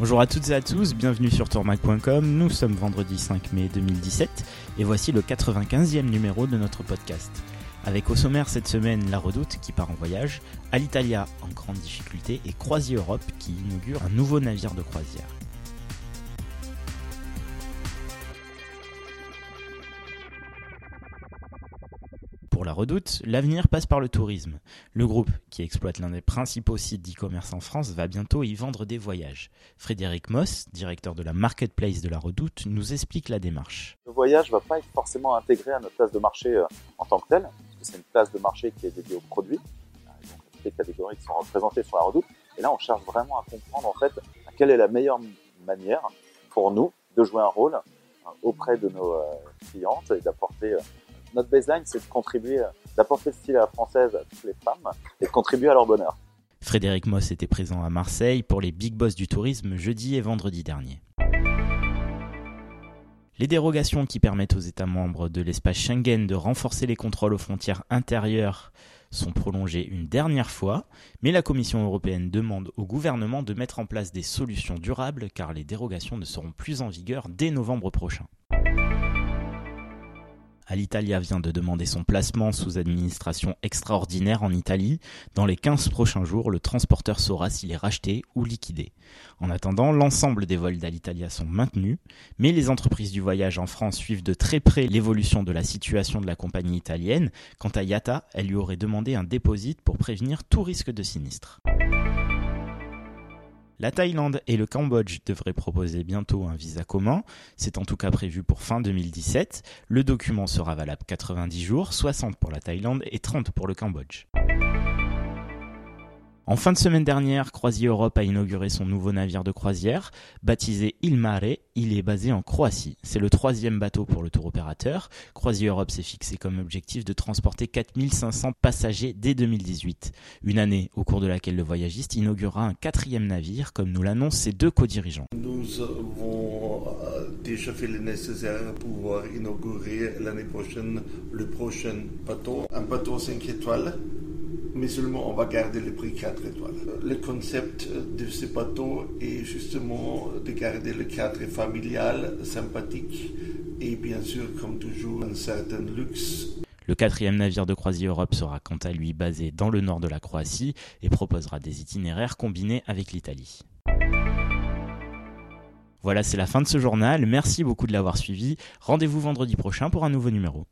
Bonjour à toutes et à tous, bienvenue sur tourmac.com. Nous sommes vendredi 5 mai 2017 et voici le 95e numéro de notre podcast. Avec au sommaire cette semaine La Redoute qui part en voyage, Alitalia en grande difficulté et Croisier Europe qui inaugure un nouveau navire de croisière. La redoute, l'avenir passe par le tourisme. Le groupe, qui exploite l'un des principaux sites d'e-commerce en France, va bientôt y vendre des voyages. Frédéric Moss, directeur de la marketplace de la redoute, nous explique la démarche. Le voyage ne va pas être forcément intégré à notre place de marché euh, en tant que telle, parce que c'est une place de marché qui est dédiée aux produits, euh, donc toutes les catégories qui sont représentées sur la redoute. Et là, on cherche vraiment à comprendre en fait quelle est la meilleure manière pour nous de jouer un rôle euh, auprès de nos clientes et d'apporter notre baseline, c'est de contribuer, d'apporter le style à la française à toutes les femmes et de contribuer à leur bonheur. Frédéric Moss était présent à Marseille pour les Big Boss du tourisme jeudi et vendredi dernier. Les dérogations qui permettent aux États membres de l'espace Schengen de renforcer les contrôles aux frontières intérieures sont prolongées une dernière fois, mais la Commission européenne demande au gouvernement de mettre en place des solutions durables car les dérogations ne seront plus en vigueur dès novembre prochain. Alitalia vient de demander son placement sous administration extraordinaire en Italie. Dans les 15 prochains jours, le transporteur saura s'il est racheté ou liquidé. En attendant, l'ensemble des vols d'Alitalia sont maintenus, mais les entreprises du voyage en France suivent de très près l'évolution de la situation de la compagnie italienne. Quant à Yata, elle lui aurait demandé un dépôt pour prévenir tout risque de sinistre. La Thaïlande et le Cambodge devraient proposer bientôt un visa commun. C'est en tout cas prévu pour fin 2017. Le document sera valable 90 jours, 60 pour la Thaïlande et 30 pour le Cambodge. En fin de semaine dernière, Croisier Europe a inauguré son nouveau navire de croisière, baptisé Il Mare. Il est basé en Croatie. C'est le troisième bateau pour le tour opérateur. Croisier Europe s'est fixé comme objectif de transporter 4500 passagers dès 2018. Une année au cours de laquelle le voyagiste inaugurera un quatrième navire, comme nous l'annoncent ses deux co-dirigeants. Nous avons euh, déjà fait le nécessaire pour inaugurer l'année prochaine le prochain bateau, un bateau 5 étoiles mais seulement on va garder le prix 4 étoiles. Le concept de ce bateau est justement de garder le cadre familial, sympathique et bien sûr, comme toujours, un certain luxe. Le quatrième navire de croisière Europe sera quant à lui basé dans le nord de la Croatie et proposera des itinéraires combinés avec l'Italie. Voilà, c'est la fin de ce journal. Merci beaucoup de l'avoir suivi. Rendez-vous vendredi prochain pour un nouveau numéro.